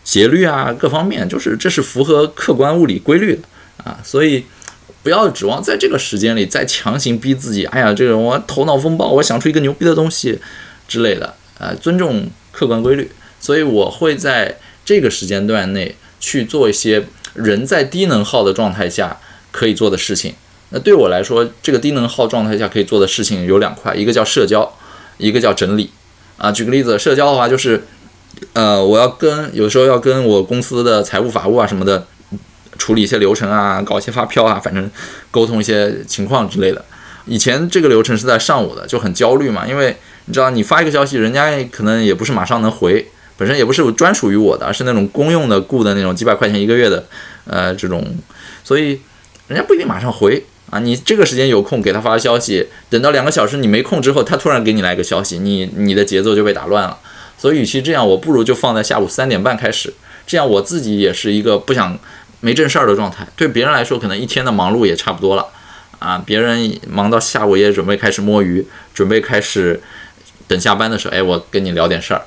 节律啊，各方面，就是这是符合客观物理规律的啊，所以不要指望在这个时间里再强行逼自己。哎呀，这个我头脑风暴，我想出一个牛逼的东西之类的啊，尊重客观规律。所以我会在这个时间段内去做一些人在低能耗的状态下可以做的事情。那对我来说，这个低能耗状态下可以做的事情有两块，一个叫社交，一个叫整理。啊，举个例子，社交的话就是。呃，我要跟有时候要跟我公司的财务法务啊什么的处理一些流程啊，搞一些发票啊，反正沟通一些情况之类的。以前这个流程是在上午的，就很焦虑嘛，因为你知道你发一个消息，人家可能也不是马上能回，本身也不是专属于我的，是那种公用的雇的那种几百块钱一个月的，呃，这种，所以人家不一定马上回啊。你这个时间有空给他发消息，等到两个小时你没空之后，他突然给你来个消息，你你的节奏就被打乱了。所以与其这样，我不如就放在下午三点半开始，这样我自己也是一个不想没正事儿的状态。对别人来说，可能一天的忙碌也差不多了啊。别人忙到下午也准备开始摸鱼，准备开始等下班的时候，哎，我跟你聊点事儿。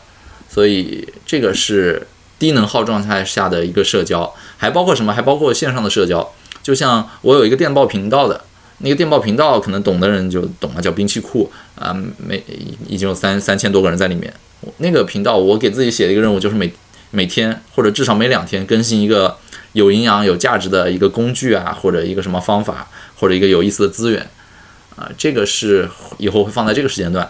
所以这个是低能耗状态下的一个社交，还包括什么？还包括线上的社交。就像我有一个电报频道的那个电报频道，可能懂的人就懂了，叫兵器库啊，每已经有三三千多个人在里面。那个频道我给自己写的一个任务，就是每每天或者至少每两天更新一个有营养、有价值的一个工具啊，或者一个什么方法，或者一个有意思的资源啊。这个是以后会放在这个时间段。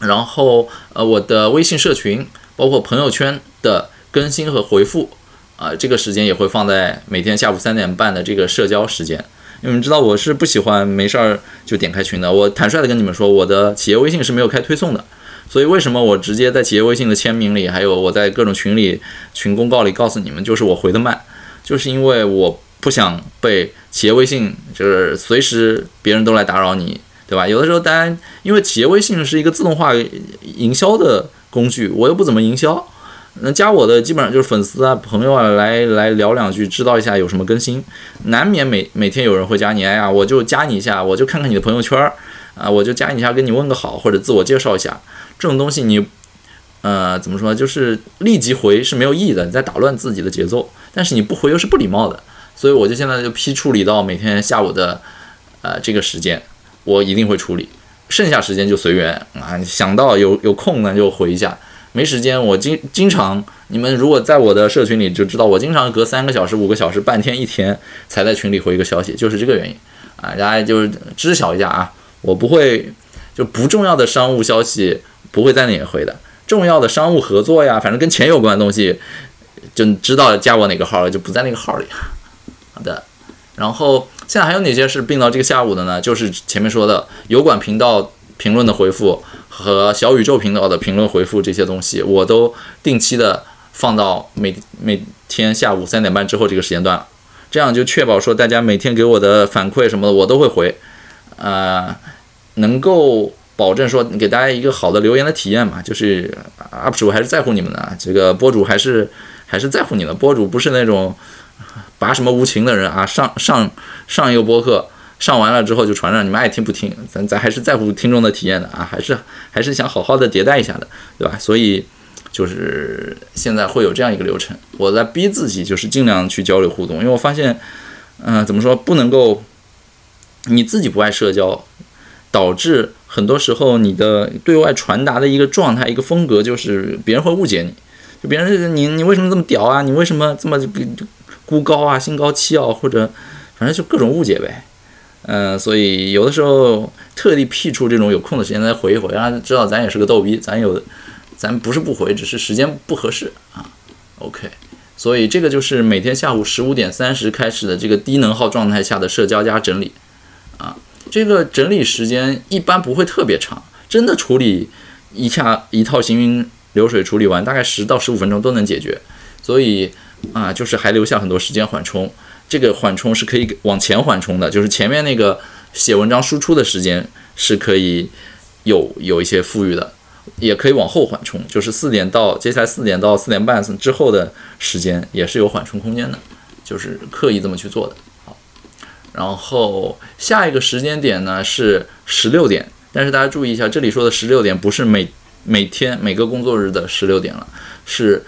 然后，呃，我的微信社群，包括朋友圈的更新和回复，啊，这个时间也会放在每天下午三点半的这个社交时间。你们知道，我是不喜欢没事儿就点开群的。我坦率的跟你们说，我的企业微信是没有开推送的。所以，为什么我直接在企业微信的签名里，还有我在各种群里、群公告里告诉你们，就是我回的慢，就是因为我不想被企业微信，就是随时别人都来打扰你。对吧？有的时候，当然，因为企业微信是一个自动化营销的工具，我又不怎么营销，那加我的基本上就是粉丝啊、朋友啊，来来聊两句，知道一下有什么更新，难免每每天有人会加你，哎呀，我就加你一下，我就看看你的朋友圈啊，我就加你一下，跟你问个好，或者自我介绍一下，这种东西你，呃，怎么说，就是立即回是没有意义的，你在打乱自己的节奏，但是你不回又是不礼貌的，所以我就现在就批处理到每天下午的呃这个时间。我一定会处理，剩下时间就随缘啊！想到有有空呢就回一下，没时间我经经常，你们如果在我的社群里就知道，我经常隔三个小时、五个小时、半天、一天才在群里回一个消息，就是这个原因啊！大家就是知晓一下啊，我不会就不重要的商务消息不会在那里回的，重要的商务合作呀，反正跟钱有关的东西，就知道加我哪个号了，就不在那个号里。好的，然后。现在还有哪些是并到这个下午的呢？就是前面说的油管频道评论的回复和小宇宙频道的评论回复这些东西，我都定期的放到每每天下午三点半之后这个时间段，这样就确保说大家每天给我的反馈什么的我都会回，呃，能够保证说给大家一个好的留言的体验嘛。就是 UP 主还是在乎你们的，这个博主还是还是在乎你的，博主不是那种。拔什么无情的人啊！上上上一个播客上完了之后就传上，你们爱听不听？咱咱还是在乎听众的体验的啊，还是还是想好好的迭代一下的，对吧？所以就是现在会有这样一个流程，我在逼自己，就是尽量去交流互动，因为我发现，嗯，怎么说不能够你自己不爱社交，导致很多时候你的对外传达的一个状态、一个风格，就是别人会误解你，就别人你你为什么这么屌啊？你为什么这么？孤高啊，心高气傲，或者反正就各种误解呗，嗯，所以有的时候特地辟出这种有空的时间来回一回，让他知道咱也是个逗逼，咱有，咱不是不回，只是时间不合适啊。OK，所以这个就是每天下午十五点三十开始的这个低能耗状态下的社交加整理啊，这个整理时间一般不会特别长，真的处理一下一套行云流水处理完，大概十到十五分钟都能解决，所以。啊，就是还留下很多时间缓冲，这个缓冲是可以往前缓冲的，就是前面那个写文章输出的时间是可以有有一些富裕的，也可以往后缓冲，就是四点到接下来四点到四点半之后的时间也是有缓冲空间的，就是刻意这么去做的。然后下一个时间点呢是十六点，但是大家注意一下，这里说的十六点不是每每天每个工作日的十六点了，是。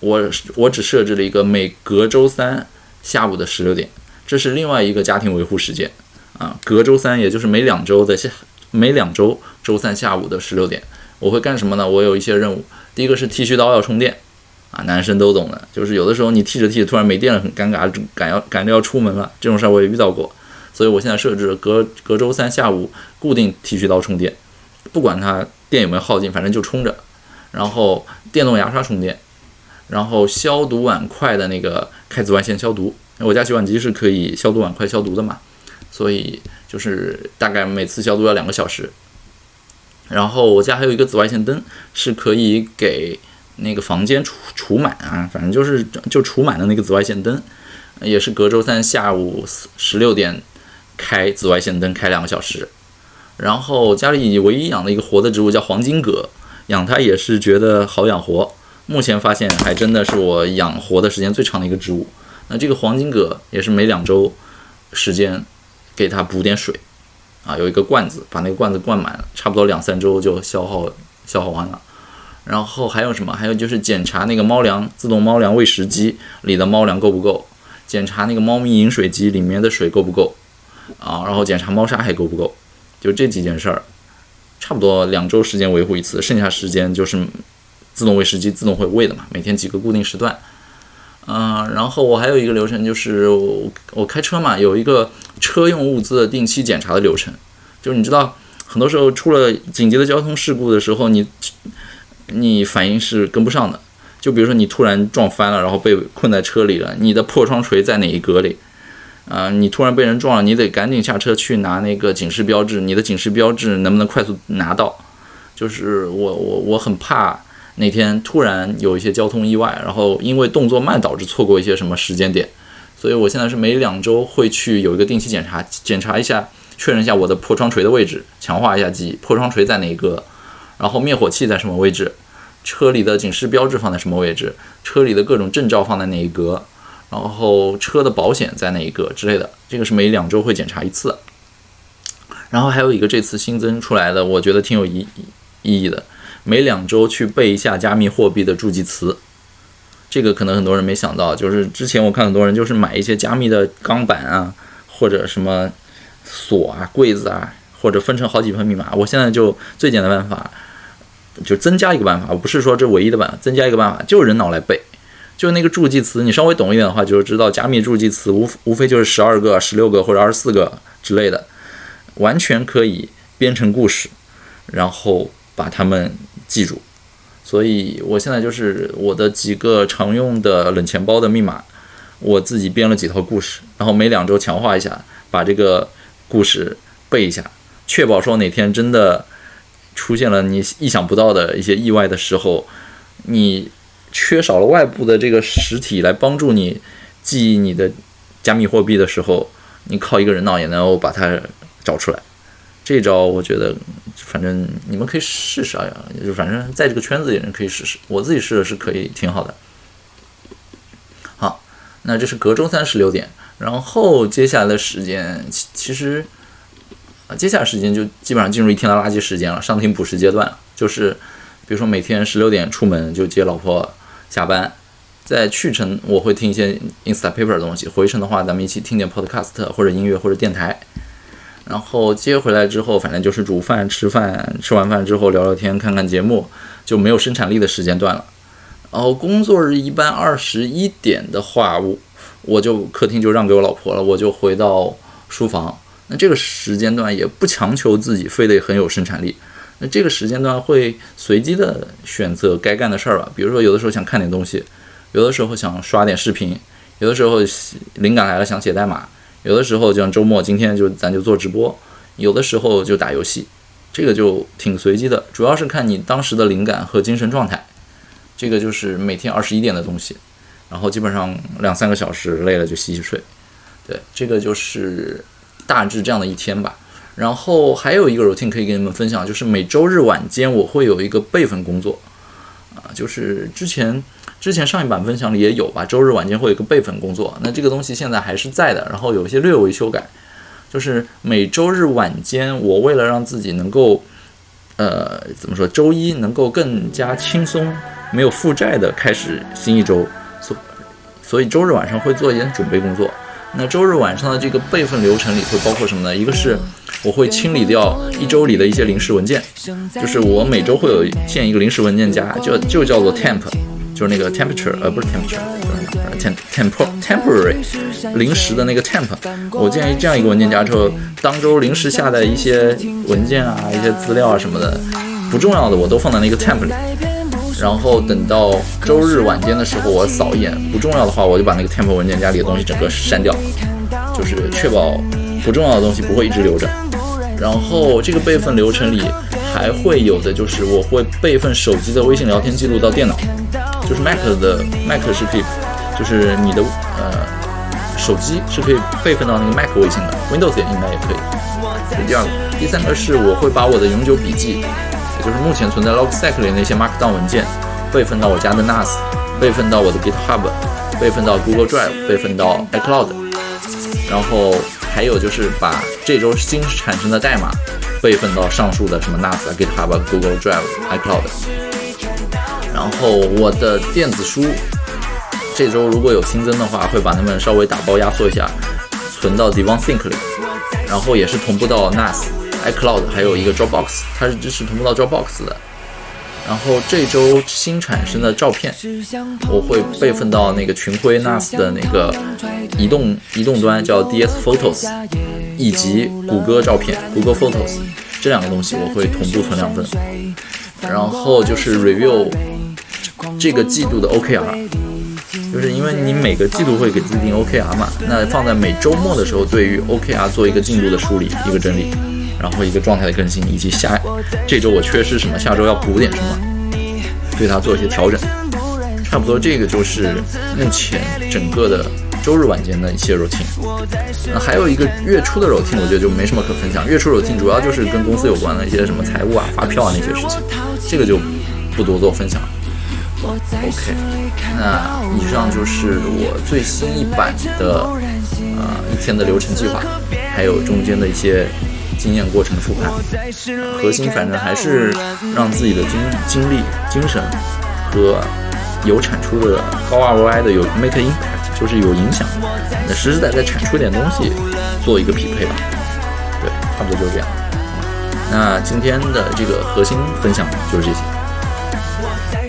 我我只设置了一个每隔周三下午的十六点，这是另外一个家庭维护时间啊。隔周三，也就是每两周的下每两周周三下午的十六点，我会干什么呢？我有一些任务。第一个是剃须刀要充电啊，男生都懂的，就是有的时候你剃着剃着突然没电了，很尴尬，赶要赶着要出门了，这种事儿我也遇到过。所以我现在设置了隔隔周三下午固定剃须刀充电，不管它电有没有耗尽，反正就充着。然后电动牙刷充电。然后消毒碗筷的那个开紫外线消毒，我家洗碗机是可以消毒碗筷消毒的嘛，所以就是大概每次消毒要两个小时。然后我家还有一个紫外线灯，是可以给那个房间除除螨啊，反正就是就除螨的那个紫外线灯，也是隔周三下午十六点开紫外线灯开两个小时。然后家里唯一养的一个活的植物叫黄金葛，养它也是觉得好养活。目前发现还真的是我养活的时间最长的一个植物。那这个黄金葛也是每两周时间给它补点水啊，有一个罐子，把那个罐子灌满，差不多两三周就消耗消耗完了。然后还有什么？还有就是检查那个猫粮自动猫粮喂食机里的猫粮够不够，检查那个猫咪饮水机里面的水够不够啊，然后检查猫砂还够不够。就这几件事儿，差不多两周时间维护一次，剩下时间就是自动喂食机自动会喂的嘛，每天几个固定时段。嗯，然后我还有一个流程就是我我开车嘛，有一个车用物资的定期检查的流程。就是你知道，很多时候出了紧急的交通事故的时候，你你反应是跟不上的。就比如说你突然撞翻了，然后被困在车里了，你的破窗锤在哪一格里？啊，你突然被人撞了，你得赶紧下车去拿那个警示标志。你的警示标志能不能快速拿到？就是我我我很怕那天突然有一些交通意外，然后因为动作慢导致错过一些什么时间点。所以我现在是每两周会去有一个定期检查，检查一下，确认一下我的破窗锤的位置，强化一下记忆。破窗锤在哪一个？然后灭火器在什么位置？车里的警示标志放在什么位置？车里的各种证照放在哪一格？然后车的保险在哪一个之类的，这个是每两周会检查一次。然后还有一个这次新增出来的，我觉得挺有意意义的，每两周去背一下加密货币的助记词。这个可能很多人没想到，就是之前我看很多人就是买一些加密的钢板啊，或者什么锁啊、柜子啊，或者分成好几份密码。我现在就最简单办法，就增加一个办法，我不是说这唯一的办法，增加一个办法，就是人脑来背。就那个助记词，你稍微懂一点的话，就是知道加密助记词无无非就是十二个、十六个或者二十四个之类的，完全可以编成故事，然后把它们记住。所以我现在就是我的几个常用的冷钱包的密码，我自己编了几套故事，然后每两周强化一下，把这个故事背一下，确保说哪天真的出现了你意想不到的一些意外的时候，你。缺少了外部的这个实体来帮助你记忆你的加密货币的时候，你靠一个人脑也能够把它找出来。这招我觉得，反正你们可以试试啊，就反正在这个圈子里人可以试试。我自己试的是可以挺好的。好，那这是隔周三十六点，然后接下来的时间其其实啊，接下来时间就基本上进入一天的垃圾时间了，上庭补时阶段，就是比如说每天十六点出门就接老婆。下班，在去程我会听一些 Instapaper 的东西，回程的话咱们一起听点 Podcast 或者音乐或者电台。然后接回来之后，反正就是煮饭、吃饭，吃完饭之后聊聊天、看看节目，就没有生产力的时间段了。然后工作日一般二十一点的话，我我就客厅就让给我老婆了，我就回到书房。那这个时间段也不强求自己非得很有生产力。那这个时间段会随机的选择该干的事儿吧，比如说有的时候想看点东西，有的时候想刷点视频，有的时候灵感来了想写代码，有的时候就像周末今天就咱就做直播，有的时候就打游戏，这个就挺随机的，主要是看你当时的灵感和精神状态。这个就是每天二十一点的东西，然后基本上两三个小时累了就洗洗睡，对，这个就是大致这样的一天吧。然后还有一个 routine 可以跟你们分享，就是每周日晚间我会有一个备份工作，啊，就是之前之前上一版分享里也有吧，周日晚间会有一个备份工作，那这个东西现在还是在的，然后有一些略微修改，就是每周日晚间我为了让自己能够，呃，怎么说，周一能够更加轻松，没有负债的开始新一周，所所以周日晚上会做一点准备工作。那周日晚上的这个备份流程里会包括什么呢？一个是我会清理掉一周里的一些临时文件，就是我每周会有建一个临时文件夹，就就叫做 temp，就是那个 temperature，呃不是 temperature，temp，temporary，临时的那个 temp。我建议这样一个文件夹之后，当周临时下载一些文件啊、一些资料啊什么的，不重要的我都放在那个 temp 里。然后等到周日晚间的时候，我扫一眼，不重要的话，我就把那个 temp 文件夹里的东西整个删掉，就是确保不重要的东西不会一直留着。然后这个备份流程里还会有的就是我会备份手机的微信聊天记录到电脑，就是 Mac 的 Mac 是可以，就是你的呃手机是可以备份到那个 Mac 微信的，Windows 也应该也可以。这是第二个，第三个是我会把我的永久笔记，就是目前存在 Logseq 里那些 Markdown 文件，备份到我家的 NAS，备份到我的 GitHub，备份到 Google Drive，备份到 iCloud，然后还有就是把这周新产生的代码。备份到上述的什么 NAS、GitHub、Google Drive、iCloud，然后我的电子书这周如果有新增的话，会把它们稍微打包压缩一下，存到 DevonSync 里，然后也是同步到 NAS、iCloud，还有一个 Dropbox，它是支持同步到 Dropbox 的。然后这周新产生的照片，我会备份到那个群晖 NAS 的那个移动移动端，叫 DS Photos，以及谷歌照片 Google Photos 这两个东西我会同步存两份。然后就是 review 这个季度的 OKR，就是因为你每个季度会给自己定 OKR 嘛，那放在每周末的时候，对于 OKR 做一个进度的梳理，一个整理。然后一个状态的更新，以及下这周我缺失什么，下周要补点什么，对它做一些调整。差不多这个就是目前整个的周日晚间的一些 routine。那还有一个月初的 routine，我觉得就没什么可分享。月初 routine 主要就是跟公司有关的一些什么财务啊、发票啊那些事情，这个就不多做分享了。OK，那以上就是我最新一版的啊一天的流程计划，还有中间的一些。经验过程复盘，核心反正还是让自己的精精力、精神和有产出的高 ROI 的有 make impact，就是有影响，那实实在在产出点东西做一个匹配吧。对，差不多就这样。那今天的这个核心分享就是这些。我在。